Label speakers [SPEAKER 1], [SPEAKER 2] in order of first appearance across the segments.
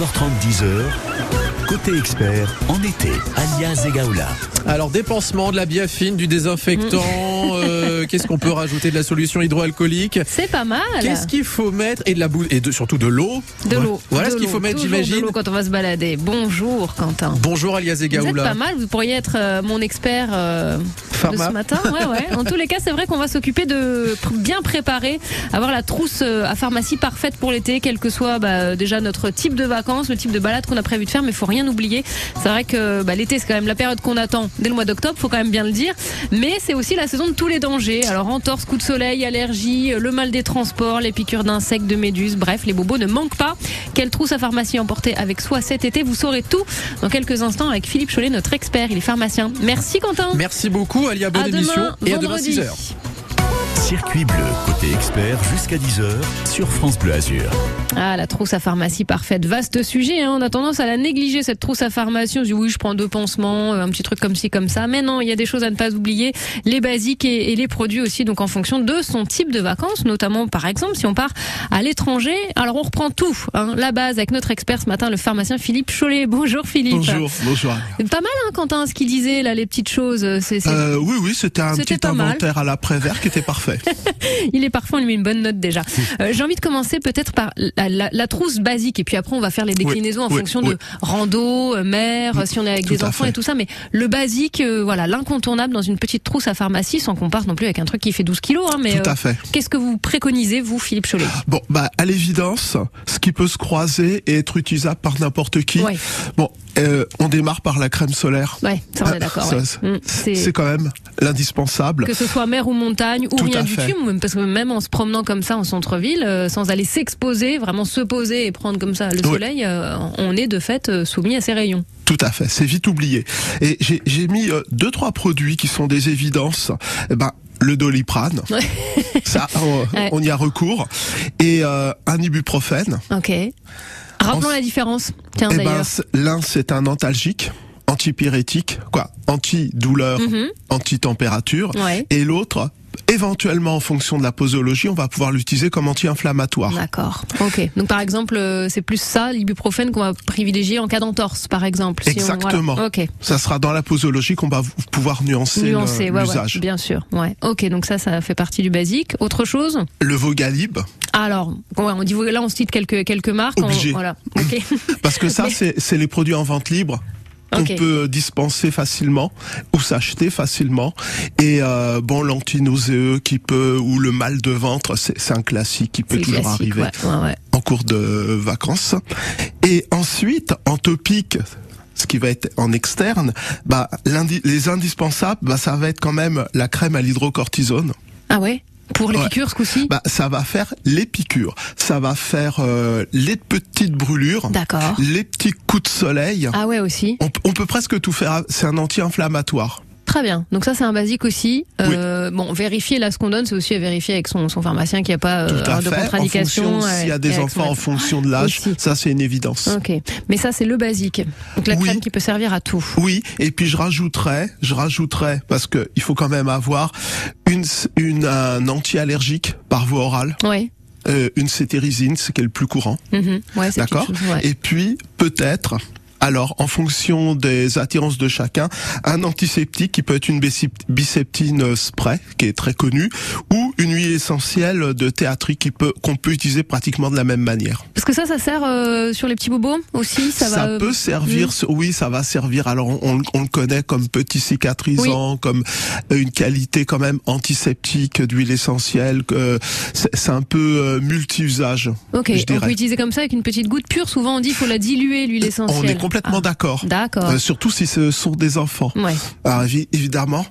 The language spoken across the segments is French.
[SPEAKER 1] 9h30, 10h. Côté expert, en été, alias Egaola.
[SPEAKER 2] Alors dépensement de la biafine, du désinfectant, euh, qu'est-ce qu'on peut rajouter de la solution hydroalcoolique?
[SPEAKER 3] C'est pas mal.
[SPEAKER 2] Qu'est-ce qu'il faut mettre? Et de la boue et de, surtout de l'eau.
[SPEAKER 3] De l'eau.
[SPEAKER 2] Voilà
[SPEAKER 3] De
[SPEAKER 2] ce qu'il faut mettre,
[SPEAKER 3] de
[SPEAKER 2] j'imagine.
[SPEAKER 3] l'eau quand on va se balader. Bonjour Quentin.
[SPEAKER 2] Bonjour alias
[SPEAKER 3] Vous êtes
[SPEAKER 2] Egaoula.
[SPEAKER 3] pas mal, vous pourriez être euh, mon expert euh, de ce matin. Ouais, ouais. En tous les cas, c'est vrai qu'on va s'occuper de bien préparer, avoir la trousse euh, à pharmacie parfaite pour l'été, quel que soit bah, déjà notre type de vacances, le type de balade qu'on a prévu de faire, mais faut rien oublier. C'est vrai que bah, l'été, c'est quand même la période qu'on attend dès le mois d'octobre, faut quand même bien le dire. Mais c'est aussi la saison de tous les dangers. Alors entorse, coup de soleil, allergie, le mal des transports, les piqûres d'insectes, de méduses, bref, les bobos ne manquent pas. Quelle trousse à pharmacie emporter avec soi cet été Vous saurez tout dans quelques instants avec Philippe Chollet, notre expert. Il est pharmacien. Merci Quentin.
[SPEAKER 2] Merci beaucoup Alia, bonne
[SPEAKER 3] à
[SPEAKER 2] émission
[SPEAKER 3] demain,
[SPEAKER 2] et à demain
[SPEAKER 3] vendredi.
[SPEAKER 2] 6h.
[SPEAKER 1] Circuit bleu, côté expert, jusqu'à 10h sur France Bleu Azur.
[SPEAKER 3] Ah, la trousse à pharmacie parfaite. Vaste sujet, hein. on a tendance à la négliger, cette trousse à pharmacie. On se dit oui, je prends deux pansements, euh, un petit truc comme ci, comme ça. Mais non, il y a des choses à ne pas oublier. Les basiques et, et les produits aussi, donc en fonction de son type de vacances, notamment par exemple si on part à l'étranger. Alors on reprend tout, hein. la base avec notre expert ce matin, le pharmacien Philippe Chollet. Bonjour Philippe.
[SPEAKER 4] Bonjour, bonjour.
[SPEAKER 3] Pas mal, hein, Quentin, ce qu'il disait là, les petites choses. C'est, c'est-
[SPEAKER 4] Euh, oui, oui, c'était un petit
[SPEAKER 3] mal.
[SPEAKER 4] inventaire à l'après-vert qui était parfait.
[SPEAKER 3] Il est parfait, on lui met une bonne note déjà. Euh, J'ai envie de commencer peut-être par la, la- la trousse basique et puis après on va faire les déclinaisons en
[SPEAKER 4] oui,
[SPEAKER 3] fonction
[SPEAKER 4] oui.
[SPEAKER 3] de rando, euh, mer,
[SPEAKER 4] Mm,
[SPEAKER 3] si on est avec
[SPEAKER 4] tout
[SPEAKER 3] des enfants
[SPEAKER 4] fait.
[SPEAKER 3] et tout ça. Mais le basique, euh, voilà, l'incontournable dans une petite trousse à pharmacie sans qu'on parte non plus avec un truc qui fait 12 kilos. Hein, mais
[SPEAKER 4] Tout
[SPEAKER 3] euh,
[SPEAKER 4] à fait.
[SPEAKER 3] qu'est-ce que vous préconisez, vous, Philippe Chollet?
[SPEAKER 4] Bon, bah, à l'évidence, ce qui peut se croiser et être utilisable par n'importe qui. Bon, euh, on démarre par la crème solaire.
[SPEAKER 3] Ouais, ça on est d'accord.
[SPEAKER 4] ça,
[SPEAKER 3] ouais.
[SPEAKER 4] c'est-
[SPEAKER 3] Mm,
[SPEAKER 4] C'est quand même l'indispensable.
[SPEAKER 3] que ce soit mer ou montagne ou
[SPEAKER 4] Tout
[SPEAKER 3] rien du tout, parce que même en se promenant comme ça en centre-ville, euh, sans aller s'exposer, vraiment se poser et prendre comme ça le
[SPEAKER 4] Oui.
[SPEAKER 3] soleil, euh, on est de fait euh, soumis à ces rayons.
[SPEAKER 4] Tout à fait, c'est vite oublié. Et j'ai j'ai mis deux trois produits qui sont des évidences. Eh ben le doliprane,
[SPEAKER 3] Ouais.
[SPEAKER 4] ça on,
[SPEAKER 3] Ouais.
[SPEAKER 4] on y a recours, et euh, un ibuprofène.
[SPEAKER 3] Ok. Rappelons la différence. Tiens
[SPEAKER 4] Eh ben l'un c'est un antalgique, antipyrétique, quoi, anti-douleur,
[SPEAKER 3] Mhm.
[SPEAKER 4] anti-température,
[SPEAKER 3] Ouais.
[SPEAKER 4] et l'autre, éventuellement en fonction de la posologie, on va pouvoir l'utiliser comme anti-inflammatoire.
[SPEAKER 3] D'accord. Ok. Donc par exemple, euh, c'est plus ça, l'ibuprofène qu'on va privilégier en cas d'entorse, par exemple. si on-
[SPEAKER 4] Exactement.
[SPEAKER 3] voilà. Ok.
[SPEAKER 4] Ça sera dans la posologie qu'on va pouvoir nuancer, le-
[SPEAKER 3] Nuancé, ouais, ouais,
[SPEAKER 4] l'usage.
[SPEAKER 3] bien sûr. Ouais. Ok. Donc ça, ça fait partie du basique. Autre chose
[SPEAKER 4] le Vogalib,
[SPEAKER 3] Alors, on dit là, on cite quelques quelques marques. on-
[SPEAKER 4] Obligé.
[SPEAKER 3] voilà. Ok.
[SPEAKER 4] parce que ça,
[SPEAKER 3] Mais-
[SPEAKER 4] c'est les produits en vente libre qu'on
[SPEAKER 3] Ok.
[SPEAKER 4] peut dispenser facilement ou s'acheter facilement. Et euh, bon, l'antinauséeux qui peut ou le mal de ventre, c'est un classique qui peut toujours
[SPEAKER 3] classique,
[SPEAKER 4] arriver
[SPEAKER 3] ouais, ouais, ouais.
[SPEAKER 4] en cours de vacances. Et ensuite, en topique, ce qui va être en externe, bah, les indispensables, bah, ça va être quand même la crème à l'hydrocortisone.
[SPEAKER 3] Ah ouais? Pour les
[SPEAKER 4] Ouais.
[SPEAKER 3] piqûres ce coup-ci.
[SPEAKER 4] Bah, ça va faire les piqûres, ça va faire euh, les petites brûlures,
[SPEAKER 3] D'accord.
[SPEAKER 4] les petits coups de soleil.
[SPEAKER 3] Ah ouais aussi.
[SPEAKER 4] On, on peut presque tout faire. C'est un anti-inflammatoire.
[SPEAKER 3] Très bien. Donc ça, c'est un basique aussi. Euh, Bon, vérifier là ce qu'on donne, c'est aussi à vérifier avec son, son pharmacien qu'il n'y a pas euh, de contre-indication. ouais,
[SPEAKER 4] s'il y a des enfants
[SPEAKER 3] son-
[SPEAKER 4] en fonction de l'âge, ça c'est une évidence.
[SPEAKER 3] Ok, mais ça c'est le basique. Donc la
[SPEAKER 4] Oui.
[SPEAKER 3] crème qui peut servir à tout.
[SPEAKER 4] Oui, et puis je rajouterais, je rajouterais parce que il faut quand même avoir une, une un anti-allergique par voie orale,
[SPEAKER 3] Ouais.
[SPEAKER 4] euh, une cétérisine, ce qui est le plus courant.
[SPEAKER 3] Mhm. Ouais, c'est
[SPEAKER 4] D'accord.
[SPEAKER 3] ouais.
[SPEAKER 4] Et puis peut-être. Alors, en fonction des attirances de chacun, un antiseptique qui peut être une biceptine spray, qui est très connue, ou une huile essentielle de théâtrie qui peut qu'on peut utiliser pratiquement de la même manière.
[SPEAKER 3] Parce que ça, ça sert euh, sur les petits bobos aussi. Ça, va. euh,
[SPEAKER 4] peut servir,
[SPEAKER 3] Mm.
[SPEAKER 4] oui, ça va servir. Alors on, on- le connaît comme petit cicatrisant, comme une qualité quand même antiseptique d'huile essentielle. que c'est c'est un peu euh, multi-usage.
[SPEAKER 3] Ok,
[SPEAKER 4] je
[SPEAKER 3] on peut utiliser comme ça avec une petite goutte pure. Souvent on dit qu'il faut la diluer l'huile essentielle.
[SPEAKER 4] On est complètement
[SPEAKER 3] Ah,
[SPEAKER 4] d'accord.
[SPEAKER 3] D'accord.
[SPEAKER 4] Euh, surtout si ce sont des enfants.
[SPEAKER 3] Ouais.
[SPEAKER 4] Alors évi- évidemment,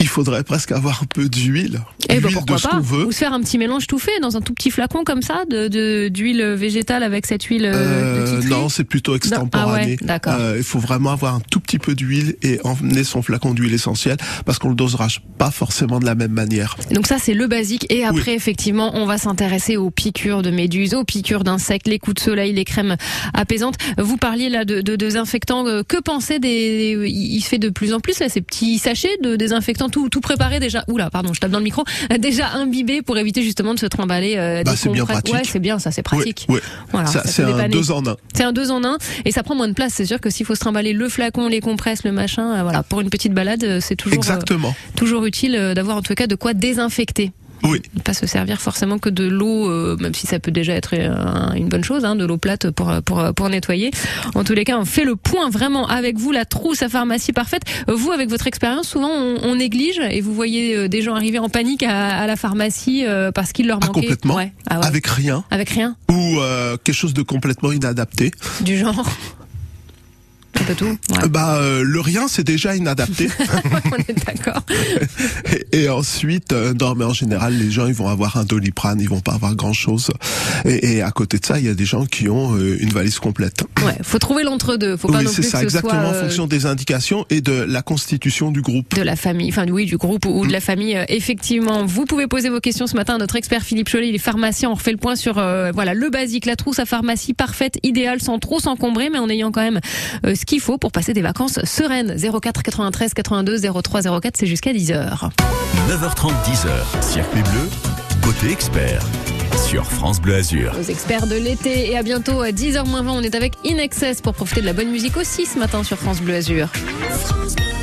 [SPEAKER 4] il faudrait presque avoir un peu d'huile,
[SPEAKER 3] Eh ben pourquoi
[SPEAKER 4] de ce
[SPEAKER 3] pas
[SPEAKER 4] veut.
[SPEAKER 3] Ou se faire un petit mélange tout fait dans un tout petit flacon comme ça de d'huile végétale avec cette huile euh,
[SPEAKER 4] Euh,
[SPEAKER 3] de
[SPEAKER 4] non, c'est plutôt extemporané.
[SPEAKER 3] Ah ouais, d'accord.
[SPEAKER 4] Euh, il faut vraiment avoir un tout petit peu d'huile et emmener son flacon d'huile essentielle parce qu'on le dosera pas forcément de la même manière.
[SPEAKER 3] Donc ça c'est le basique et après effectivement on va s'intéresser aux piqûres de méduses, aux piqûres d'insectes, les coups de soleil, les crèmes apaisantes. Vous parliez là de, de désinfectants. Que penser des Il se fait de plus en plus là ces petits sachets de désinfectants tout, tout préparé déjà. Oula, pardon, je tape dans le micro. Déjà imbibé pour éviter justement de se trimballer. Euh,
[SPEAKER 4] Bah,
[SPEAKER 3] des
[SPEAKER 4] c'est bien
[SPEAKER 3] compresses.
[SPEAKER 4] pratique.
[SPEAKER 3] Ouais, c'est bien, ça, c'est pratique.
[SPEAKER 4] Oui.
[SPEAKER 3] Voilà,
[SPEAKER 4] Ça,
[SPEAKER 3] ça
[SPEAKER 4] c'est un
[SPEAKER 3] dépanner.
[SPEAKER 4] deux en un.
[SPEAKER 3] C'est un deux en un et ça prend moins de place. C'est sûr que s'il faut se trimballer le flacon, les compresses, le machin, euh, voilà, pour une petite balade, euh, c'est toujours, euh,
[SPEAKER 4] Exactement.
[SPEAKER 3] toujours utile euh, d'avoir en tout cas de quoi désinfecter.
[SPEAKER 4] Oui.
[SPEAKER 3] Ne pas se servir forcément que de l'eau, euh, même si ça peut déjà être euh, une bonne chose, hein, de l'eau plate pour, pour, pour nettoyer. En tous les cas, on fait le point vraiment avec vous, la trousse à pharmacie parfaite. Vous, avec votre expérience, souvent on, on néglige et vous voyez euh, des gens arriver en panique à, à la pharmacie euh, parce qu'il leur
[SPEAKER 4] Ah,
[SPEAKER 3] manquait.
[SPEAKER 4] complètement.
[SPEAKER 3] Ouais. Ah ouais.
[SPEAKER 4] Avec rien
[SPEAKER 3] Avec rien,
[SPEAKER 4] ou euh, quelque chose de complètement inadapté.
[SPEAKER 3] du genre. Un peu tout. Ouais.
[SPEAKER 4] Bah euh, le rien c'est déjà inadapté.
[SPEAKER 3] on est d'accord.
[SPEAKER 4] et, et ensuite, euh, non mais en général les gens ils vont avoir un doliprane, ils vont pas avoir grand chose. Et, et à côté de ça, il y a des gens qui ont euh, une valise complète.
[SPEAKER 3] Ouais, faut trouver l'entre-deux. Faut pas
[SPEAKER 4] oui
[SPEAKER 3] non
[SPEAKER 4] c'est
[SPEAKER 3] plus
[SPEAKER 4] ça
[SPEAKER 3] que ce
[SPEAKER 4] exactement
[SPEAKER 3] soit
[SPEAKER 4] en
[SPEAKER 3] euh,
[SPEAKER 4] fonction des indications et de la constitution du groupe.
[SPEAKER 3] de la famille, enfin oui, du groupe ou de la famille. euh, effectivement, vous pouvez poser vos questions ce matin à notre expert Philippe Chollet, il est pharmacien. On refait le point sur euh, voilà le basique, la trousse à pharmacie parfaite, idéale, sans trop s'encombrer, mais en ayant quand même euh, ce qu'il faut pour passer des vacances sereines. 04 93 82 03 04, c'est jusqu'à 10h.
[SPEAKER 1] 9h30, 10h. Circuit bleu, côté expert. Sur France Bleu Azur.
[SPEAKER 3] Aux experts de l'été et à bientôt à 10h moins 20, on est avec In Excess pour profiter de la bonne musique aussi ce matin sur France Bleu Azur.
[SPEAKER 5] Suicide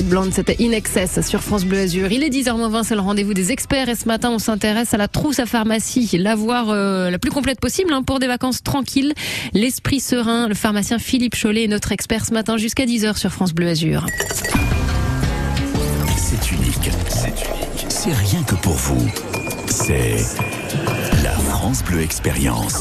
[SPEAKER 5] Blonde,
[SPEAKER 3] c'était In Excess sur France Bleu Azur. Il est 10h20, c'est le rendez-vous des experts et ce matin on s'intéresse à la trousse à pharmacie, l'avoir euh, la plus complète possible hein, pour des vacances tranquilles, l'esprit serein. Le pharmacien Philippe Chollet est notre expert ce matin jusqu'à 10h sur France Bleu Azur.
[SPEAKER 1] C'est unique. C'est unique. C'est rien que pour vous. C'est la France Bleu Expérience.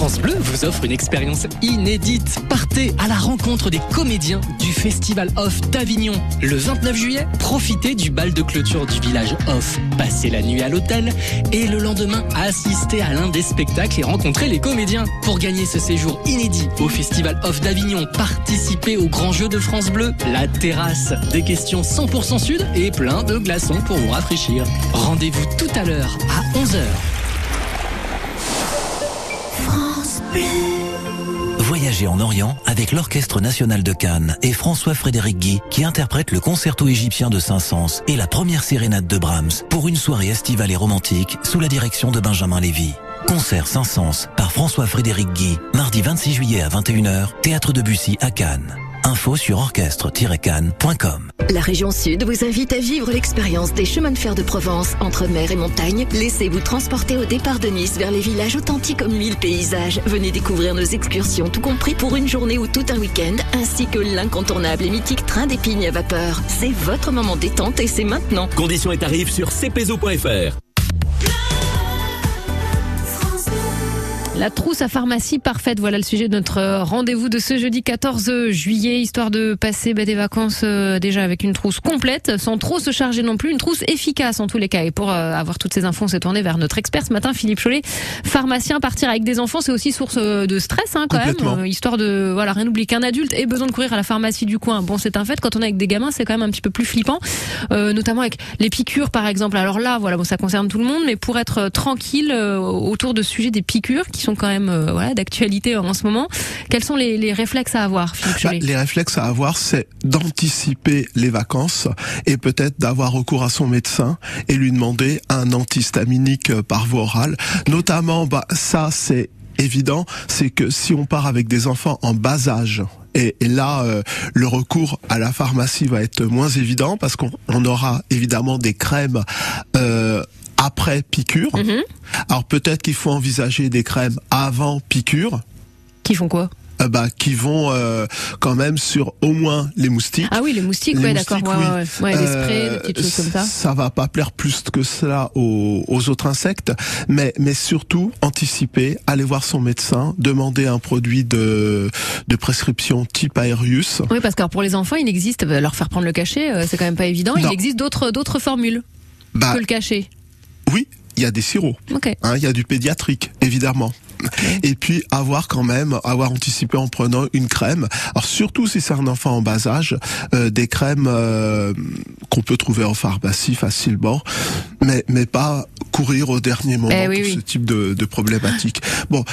[SPEAKER 6] France Bleu vous offre une expérience inédite. Partez à la rencontre des comédiens du Festival Off d'Avignon. Le 29 juillet, profitez du bal de clôture du village Off. Passez la nuit à l'hôtel et le lendemain, assistez à l'un des spectacles et rencontrez les comédiens. Pour gagner ce séjour inédit au Festival Off d'Avignon, participez au grand jeu de France Bleu, la terrasse. Des questions 100% sud et plein de glaçons pour vous rafraîchir. Rendez-vous tout à l'heure à 11h.
[SPEAKER 7] Voyagez en Orient avec l'Orchestre national de Cannes et François-Frédéric Guy qui interprète le concerto égyptien de Saint-Saëns et la première sérénade de Brahms pour une soirée estivale et romantique sous la direction de Benjamin Lévy. Concert Saint-Saëns par François-Frédéric Guy, mardi 26 juillet à 21h, Théâtre de Bussy à Cannes. Info sur orchestre-cannes.com.
[SPEAKER 8] La région Sud vous invite à vivre l'expérience des chemins de fer de Provence entre mer et montagne. Laissez-vous transporter au départ de Nice vers les villages authentiques comme mille paysages. Venez découvrir nos excursions, tout compris pour une journée ou tout un week-end, ainsi que l'incontournable et mythique train d'épignes à vapeur. C'est votre moment détente et c'est maintenant.
[SPEAKER 9] Conditions et tarifs sur cpzo.fr.
[SPEAKER 3] La trousse à pharmacie parfaite, voilà le sujet de notre euh, rendez-vous de ce jeudi 14 juillet, histoire de passer bah, des vacances euh, déjà avec une trousse complète, sans trop se charger non plus, une trousse efficace en tous les cas. Et pour euh, avoir toutes ces infos, on s'est tourné vers notre expert ce matin, Philippe Chollet, pharmacien. Partir avec des enfants, c'est aussi source euh, de stress hein, quand même. Euh, histoire de voilà rien oublier qu'un adulte ait besoin de courir à la pharmacie du coin. Bon, c'est un fait. Quand on est avec des gamins, c'est quand même un petit peu plus flippant, euh, notamment avec les piqûres par exemple. Alors là, voilà, bon, ça concerne tout le monde, mais pour être tranquille euh, autour de ce sujet des piqûres qui sont quand même euh, voilà d'actualité en ce moment, quels sont les, les réflexes à avoir, Philippe
[SPEAKER 4] Bah, les réflexes à avoir, c'est d'anticiper les vacances et peut-être d'avoir recours à son médecin et lui demander un antihistaminique euh, par voie orale. Notamment, bah, ça c'est évident, c'est que si on part avec des enfants en bas âge, et, là, euh, le recours à la pharmacie va être moins évident parce qu'on on aura évidemment des crèmes euh, après piqûre.
[SPEAKER 3] Mhm.
[SPEAKER 4] Alors peut-être qu'il faut envisager des crèmes avant piqûre
[SPEAKER 3] Qui font quoi?
[SPEAKER 4] Euh, bah, qui vont euh, quand même sur au moins les moustiques.
[SPEAKER 3] Ah oui, les moustiques,
[SPEAKER 4] Les
[SPEAKER 3] ouais, d'accord.
[SPEAKER 4] oui.
[SPEAKER 3] ouais, ouais. Ouais, des sprays,
[SPEAKER 4] Euh,
[SPEAKER 3] des petites choses comme ça.
[SPEAKER 4] Ça va pas plaire plus que cela aux, aux autres insectes, mais, mais surtout anticiper, aller voir son médecin, demander un produit de, de prescription type Aerius.
[SPEAKER 3] Oui, parce que pour les enfants, il existe, euh, leur faire prendre le cachet, euh, c'est quand même pas évident. Il existe d'autres d'autres formules
[SPEAKER 4] Bah
[SPEAKER 3] que le cachet.
[SPEAKER 4] Oui, il y a des sirops. Hein, il y a du pédiatrique, évidemment. Et puis avoir quand même, avoir anticipé en prenant une crème. Alors surtout si c'est un enfant en bas âge, euh, des crèmes euh, qu'on peut trouver en pharmacie facilement, mais mais pas courir au dernier moment
[SPEAKER 3] Eh oui,
[SPEAKER 4] pour
[SPEAKER 3] oui.
[SPEAKER 4] ce type de, de problématique. Bon,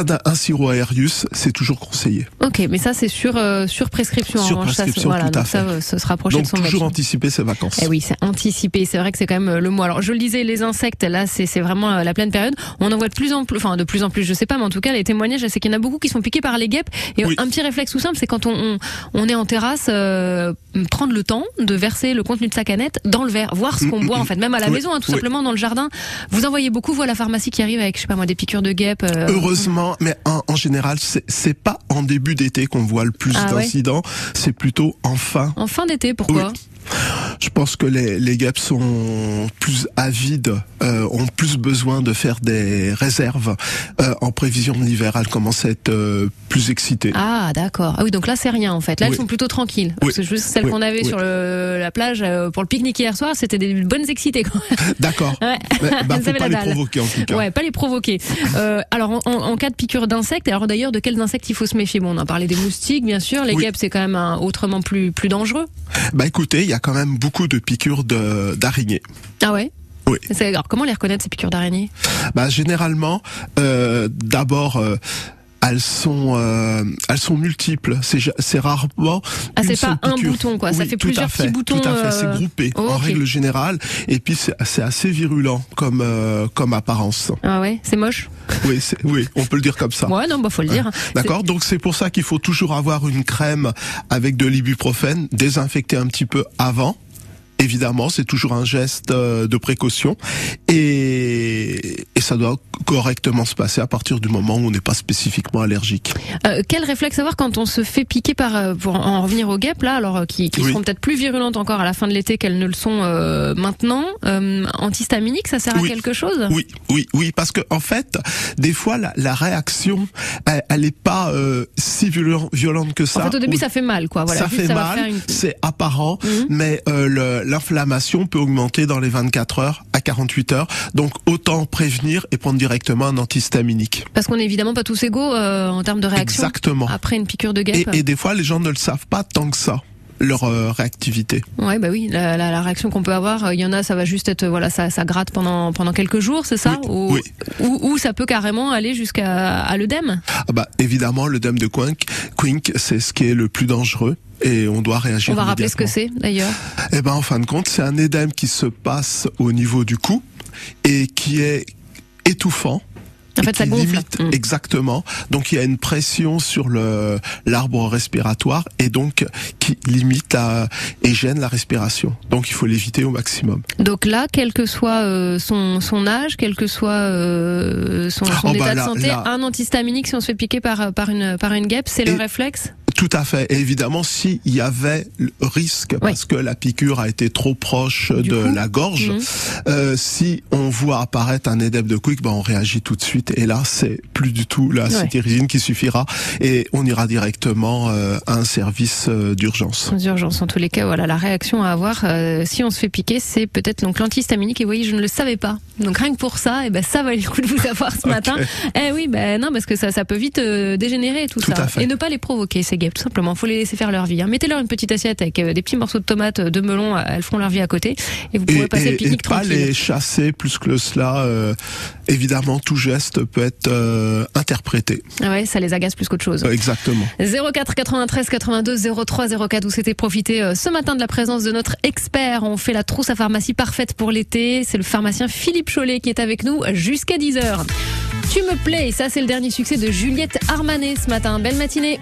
[SPEAKER 4] un, un sirop Aerius, c'est toujours conseillé.
[SPEAKER 3] Ok, mais ça c'est sur euh, sur prescription. en
[SPEAKER 4] Sur
[SPEAKER 3] revanche, ça,
[SPEAKER 4] prescription,
[SPEAKER 3] voilà,
[SPEAKER 4] tout à
[SPEAKER 3] ça,
[SPEAKER 4] fait.
[SPEAKER 3] euh, se
[SPEAKER 4] Donc
[SPEAKER 3] de son
[SPEAKER 4] toujours anticiper ses vacances.
[SPEAKER 3] Eh oui, c'est anticipé. C'est vrai que c'est quand même euh, le mot. Alors, je le disais, les insectes, là, c'est vraiment la pleine période. On en voit de plus en plus, enfin, de plus en plus, je sais pas, mais en tout cas, les témoignages, c'est qu'il y en a beaucoup qui sont piqués par les guêpes. Et
[SPEAKER 4] Oui.
[SPEAKER 3] un petit réflexe tout simple, c'est quand on, on, on est en terrasse, euh, prendre le temps de verser le contenu de sa canette dans le verre, voir ce qu'on
[SPEAKER 4] Mm,
[SPEAKER 3] boit,
[SPEAKER 4] mm,
[SPEAKER 3] en fait, même à la
[SPEAKER 4] oui,
[SPEAKER 3] maison, hein, tout
[SPEAKER 4] oui.
[SPEAKER 3] simplement dans le jardin. Vous en voyez beaucoup, vous, à la pharmacie qui arrive avec, je sais pas moi, des piqûres de guêpes. euh,
[SPEAKER 4] Heureusement, mais en, en général, c'est- pas en début d'été qu'on voit le plus
[SPEAKER 3] Ah ouais.
[SPEAKER 4] d'incidents, c'est plutôt en fin.
[SPEAKER 3] En fin d'été, pourquoi?
[SPEAKER 4] Oui. Je pense que les, les guêpes sont plus avides, euh, ont plus besoin de faire des réserves euh, en prévision de l'hiver. Elles commencent à être euh, plus excitées.
[SPEAKER 3] Ah d'accord. Ah oui donc là c'est rien en fait. Là
[SPEAKER 4] Oui.
[SPEAKER 3] elles sont plutôt tranquilles.
[SPEAKER 4] Oui.
[SPEAKER 3] Parce que juste celles
[SPEAKER 4] Oui.
[SPEAKER 3] qu'on avait sur le, la plage pour le pique-nique hier soir, c'était des bonnes excitées.
[SPEAKER 4] D'accord.
[SPEAKER 3] Ouais.
[SPEAKER 4] Bah, faut pas les
[SPEAKER 3] dalle.
[SPEAKER 4] provoquer en tout cas.
[SPEAKER 3] Ouais, pas les provoquer. Alors en, en- en cas de piqûre d'insectes, alors d'ailleurs de quels insectes il faut se méfier? Bon, on a parlé des moustiques bien sûr, les guêpes c'est quand même un- autrement plus plus dangereux.
[SPEAKER 4] Bah écoutez, il y a quand même beaucoup de piqûres de- d'araignées.
[SPEAKER 3] Ah ouais?
[SPEAKER 4] Oui.
[SPEAKER 3] Alors comment les reconnaître ces piqûres d'araignée
[SPEAKER 4] Bah généralement, euh, d'abord. euh, elles sont, euh, elles sont multiples. C'est rarement.
[SPEAKER 3] Ah, c'est pas un
[SPEAKER 4] piqûre.
[SPEAKER 3] bouton, quoi. Ça fait plusieurs
[SPEAKER 4] fait,
[SPEAKER 3] petits boutons,
[SPEAKER 4] Tout à fait.
[SPEAKER 3] euh,
[SPEAKER 4] C'est groupé
[SPEAKER 3] oh,
[SPEAKER 4] en règle générale. Et puis c'est c'est assez virulent comme euh, comme apparence.
[SPEAKER 3] Ah ouais, c'est moche.
[SPEAKER 4] Oui, c'est- oui, on peut le dire comme ça.
[SPEAKER 3] Ouais, non, bah faut le dire.
[SPEAKER 4] D'accord, donc c'est pour ça qu'il faut toujours avoir une crème avec de l'ibuprofène, désinfecter un petit peu avant. Évidemment, c'est toujours un geste euh, de précaution et, et ça doit correctement se passer à partir du moment où on n'est pas spécifiquement allergique.
[SPEAKER 3] Euh, quel réflexe avoir quand on se fait piquer par euh, pour en revenir aux guêpes là alors euh, qui, qui
[SPEAKER 4] Oui.
[SPEAKER 3] seront peut-être plus virulentes encore à la fin de l'été qu'elles ne le sont euh, maintenant euh, antihistaminique ça sert
[SPEAKER 4] Oui.
[SPEAKER 3] à quelque chose?
[SPEAKER 4] Oui, oui, oui, parce que en fait, des fois la, la réaction, elle, elle est pas euh, si violent- violente que ça.
[SPEAKER 3] En fait au début
[SPEAKER 4] Ou-
[SPEAKER 3] ça fait mal quoi voilà
[SPEAKER 4] ça
[SPEAKER 3] Juste,
[SPEAKER 4] fait
[SPEAKER 3] ça
[SPEAKER 4] mal,
[SPEAKER 3] une-
[SPEAKER 4] c'est apparent,
[SPEAKER 3] Mhm.
[SPEAKER 4] mais euh, le- l'inflammation peut augmenter dans les 24 heures à 48 heures. Donc autant prévenir et prendre directement un antihistaminique.
[SPEAKER 3] parce qu'on est évidemment pas tous égaux euh, en termes de réaction
[SPEAKER 4] Exactement.
[SPEAKER 3] après une piqûre de
[SPEAKER 4] Et,
[SPEAKER 3] guêpe.
[SPEAKER 4] et des fois, les gens ne le savent pas tant que ça leur euh, réactivité.
[SPEAKER 3] Ouais, bah oui, la, la, la réaction qu'on peut avoir, euh, il y en a, ça va juste être, euh, voilà, ça, ça gratte pendant pendant quelques jours, c'est ça,
[SPEAKER 4] Oui,
[SPEAKER 3] ou,
[SPEAKER 4] oui.
[SPEAKER 3] ou ou ça peut carrément aller jusqu'à à l'œdème.
[SPEAKER 4] Ah bah évidemment, le dème de Quink, Quink, c'est ce qui est le plus dangereux. Et on doit réagir.
[SPEAKER 3] On va rappeler ce que c'est d'ailleurs.
[SPEAKER 4] Eh ben, en fin de compte, c'est un édème qui se passe au niveau du cou et qui est étouffant.
[SPEAKER 3] En fait, ça gonfle.
[SPEAKER 4] limite-
[SPEAKER 3] Mm.
[SPEAKER 4] Exactement. Donc, il y a une pression sur le l'arbre respiratoire et donc qui limite la, et gêne la respiration. Donc, il faut l'éviter au maximum.
[SPEAKER 3] Donc là, quel que soit euh, son, son âge, quel que soit euh, son, son
[SPEAKER 4] Oh,
[SPEAKER 3] état
[SPEAKER 4] bah,
[SPEAKER 3] de santé,
[SPEAKER 4] là-
[SPEAKER 3] un antihistaminique, si on se fait piquer par, par, une, par une guêpe, c'est le réflexe?
[SPEAKER 4] Tout à fait. Et évidemment, s'il y avait le risque, parce que la piqûre a été trop proche
[SPEAKER 3] Du
[SPEAKER 4] de
[SPEAKER 3] coup.
[SPEAKER 4] la gorge,
[SPEAKER 3] Mhm.
[SPEAKER 4] euh, si on voit apparaître un édème de quick, ben on réagit tout de suite. Et là, c'est plus du tout la
[SPEAKER 3] Ouais.
[SPEAKER 4] citérésine qui suffira, et on ira directement euh, à un service euh, d'urgence.
[SPEAKER 3] Sans urgence, en tous les cas, voilà, la réaction à avoir euh, si on se fait piquer, c'est peut-être donc l'antihistaminique. Et vous voyez, je ne le savais pas. Donc rien que pour ça, et ben ça valait le coup de vous savoir ce matin. Eh oui, ben non, parce que ça, ça peut vite euh, dégénérer tout,
[SPEAKER 4] Tout
[SPEAKER 3] ça.
[SPEAKER 4] à fait.
[SPEAKER 3] Et ne pas les provoquer ces tout simplement. Faut les laisser faire leur vie. hein. Mettez-leur une petite assiette avec euh, des petits morceaux de tomates, euh, de melon, euh, elles feront leur vie à côté, et vous pourrez
[SPEAKER 4] Et,
[SPEAKER 3] passer le
[SPEAKER 4] et-
[SPEAKER 3] pique-nique
[SPEAKER 4] pas les chasser plus que cela. euh, évidemment, tout geste peut être euh, interprété.
[SPEAKER 3] Ah ouais, ça les agace plus qu'autre chose.
[SPEAKER 4] Euh, Exactement.
[SPEAKER 3] 04 93 82 03 04 vous souhaitez profiter euh, ce matin de la présence de notre expert. On fait la trousse à pharmacie parfaite pour l'été. C'est le pharmacien Philippe Chollet qui est avec nous jusqu'à 10h. Tu me plais, ça c'est le dernier succès de Juliette Armanet ce matin. Belle matinée.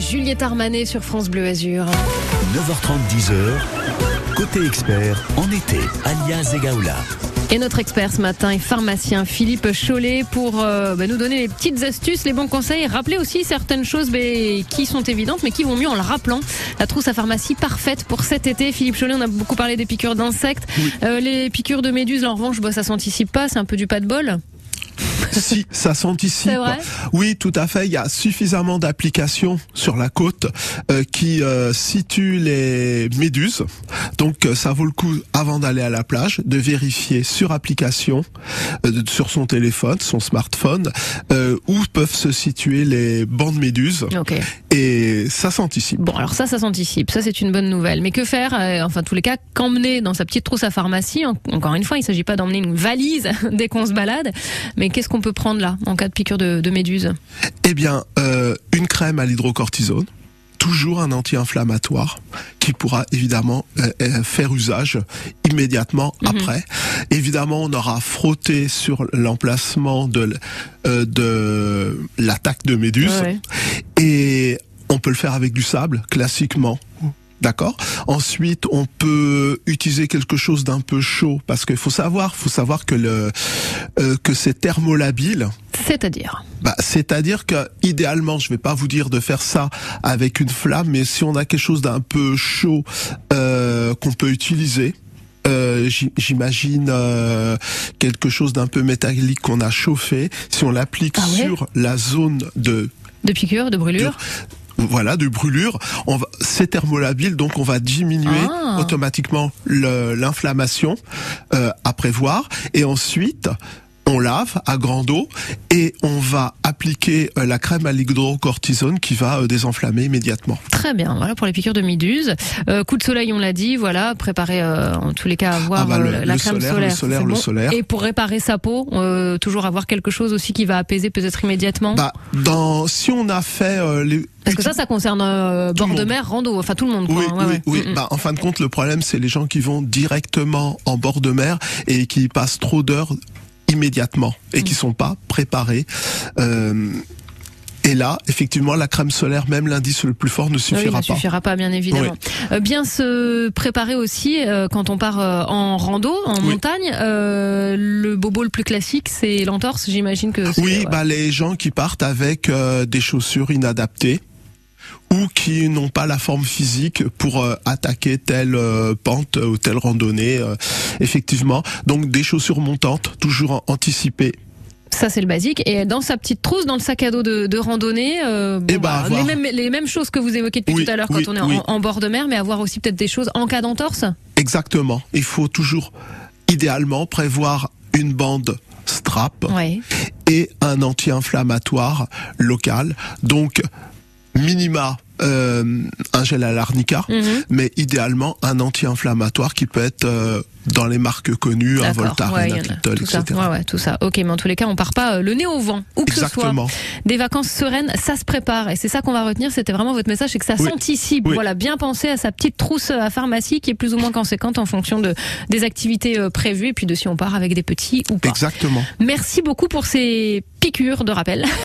[SPEAKER 3] Juliette Armanet sur France Bleu Azur.
[SPEAKER 1] 9h30, 10h. Côté expert, en été, alias Egaola.
[SPEAKER 3] Et notre expert ce matin est pharmacien Philippe Chollet pour euh, bah, nous donner les petites astuces, les bons conseils, rappeler aussi certaines choses bah, qui sont évidentes mais qui vont mieux en le rappelant. La trousse à pharmacie parfaite pour cet été. Philippe Chollet, on a beaucoup parlé des piqûres d'insectes. Euh, les piqûres de méduses, là, en revanche, bah, ça s'anticipe pas, c'est un peu du pas de bol.
[SPEAKER 4] Si, ça s'anticipe. Oui, tout à fait. Il y a suffisamment d'applications sur la côte euh, qui euh, situent les méduses. Donc, euh, ça vaut le coup, avant d'aller à la plage, de vérifier sur application, euh, sur son téléphone, son smartphone, euh, où peuvent se situer les bandes méduses.
[SPEAKER 3] Ok.
[SPEAKER 4] Et ça s'anticipe.
[SPEAKER 3] Bon, alors ça, ça s'anticipe. Ça, c'est une bonne nouvelle. Mais que faire euh, Enfin, tous les cas, qu'emmener dans sa petite trousse à pharmacie? En- Encore une fois, il ne s'agit pas d'emmener une valise dès qu'on se balade. Mais qu'est-ce qu'on peut prendre là, en cas de piqûre de, de méduse
[SPEAKER 4] Eh bien, euh, une crème à l'hydrocortisone, toujours un anti-inflammatoire qui pourra évidemment euh, euh, faire usage immédiatement
[SPEAKER 3] Mhm.
[SPEAKER 4] après. Évidemment, on aura frotté sur l'emplacement de, euh, de l'attaque de méduse
[SPEAKER 3] Ouais.
[SPEAKER 4] et on peut le faire avec du sable classiquement. D'accord. Ensuite, on peut utiliser quelque chose d'un peu chaud parce qu'il faut savoir, faut savoir que le euh, que c'est thermolabile.
[SPEAKER 3] C'est-à-dire?
[SPEAKER 4] Bah, c'est-à-dire que idéalement, je vais pas vous dire de faire ça avec une flamme, mais si on a quelque chose d'un peu chaud euh, qu'on peut utiliser. euh, J'imagine euh, quelque chose d'un peu métallique qu'on a chauffé. Si on l'applique
[SPEAKER 3] Ah ouais?
[SPEAKER 4] sur la zone de
[SPEAKER 3] De piqûre, de brûlure?
[SPEAKER 4] Voilà de brûlure, on va c'est thermolabile donc on va diminuer
[SPEAKER 3] Ah.
[SPEAKER 4] automatiquement l'inflammation euh, à prévoir et ensuite on lave à grande eau et on va appliquer euh, la crème à l'hydrocortisone qui va euh, désenflammer immédiatement.
[SPEAKER 3] Très bien, voilà pour les piqûres de méduse. Euh, coup de soleil, on l'a dit, voilà, préparer euh, en tous les cas à avoir
[SPEAKER 4] Ah bah, le-
[SPEAKER 3] euh, la
[SPEAKER 4] le
[SPEAKER 3] crème
[SPEAKER 4] solaire,
[SPEAKER 3] solaire.
[SPEAKER 4] le solaire,
[SPEAKER 3] c'est
[SPEAKER 4] le solaire.
[SPEAKER 3] Et pour réparer sa peau, euh, toujours avoir quelque chose aussi qui va apaiser peut-être immédiatement.
[SPEAKER 4] Bah dans si on a fait les
[SPEAKER 3] Parce que ça, ça concerne euh, bord de mer, rando, enfin tout le monde. Quoi.
[SPEAKER 4] Oui,
[SPEAKER 3] Ouais,
[SPEAKER 4] oui,
[SPEAKER 3] ouais.
[SPEAKER 4] oui.
[SPEAKER 3] Mm, mm.
[SPEAKER 4] Bah, en fin de compte, le problème, c'est les gens qui vont directement en bord de mer et qui passent trop d'heures immédiatement et qui sont pas préparés. Euh, et là, effectivement, la crème solaire, même l'indice le plus fort, ne
[SPEAKER 3] Oui,
[SPEAKER 4] suffira
[SPEAKER 3] ne
[SPEAKER 4] pas.
[SPEAKER 3] suffira pas, bien évidemment. Euh, bien se préparer aussi euh, quand on part euh, en rando, en
[SPEAKER 4] Oui.
[SPEAKER 3] montagne. Euh, le bobo le plus classique, c'est l'entorse. J'imagine que.
[SPEAKER 4] Oui,
[SPEAKER 3] ouais.
[SPEAKER 4] bah les gens qui partent avec des chaussures inadaptées ou qui n'ont pas la forme physique pour euh, attaquer telle euh, pente ou telle randonnée, euh, effectivement. Donc des chaussures montantes, toujours anticipées.
[SPEAKER 3] Ça, c'est le basique. Et dans sa petite trousse, dans le sac à dos de, de randonnée, euh, bon,
[SPEAKER 4] Eh
[SPEAKER 3] bah,
[SPEAKER 4] avoir-
[SPEAKER 3] les, mêmes, les mêmes choses que vous évoquez depuis
[SPEAKER 4] Oui,
[SPEAKER 3] tout à l'heure
[SPEAKER 4] oui,
[SPEAKER 3] quand on est en-
[SPEAKER 4] oui.
[SPEAKER 3] en, bord de mer, mais avoir aussi peut-être des choses en cas d'entorse.
[SPEAKER 4] Exactement. Il faut toujours, idéalement, prévoir une bande strap et un anti-inflammatoire local. Donc, minima un gel à l'arnica,
[SPEAKER 3] Mhm.
[SPEAKER 4] mais idéalement un anti-inflammatoire qui peut être euh, dans les marques connues, un. Voltaren,
[SPEAKER 3] Ouais,
[SPEAKER 4] un
[SPEAKER 3] ça.
[SPEAKER 4] etc.
[SPEAKER 3] Ouais, ouais, tout ça. Ok, mais en tous les cas, on part pas euh, le nez au vent, où que ce soit.
[SPEAKER 4] Exactement.
[SPEAKER 3] Des vacances sereines, ça se prépare. Et c'est ça qu'on va retenir. C'était vraiment votre message, c'est que ça
[SPEAKER 4] Oui.
[SPEAKER 3] s'anticipe.
[SPEAKER 4] Oui.
[SPEAKER 3] Voilà, bien penser à sa petite trousse à pharmacie qui est plus ou moins conséquente en fonction de des activités euh, prévues et puis de si on part avec des petits ou pas.
[SPEAKER 4] Exactement.
[SPEAKER 3] Merci beaucoup pour ces piqûres de rappel.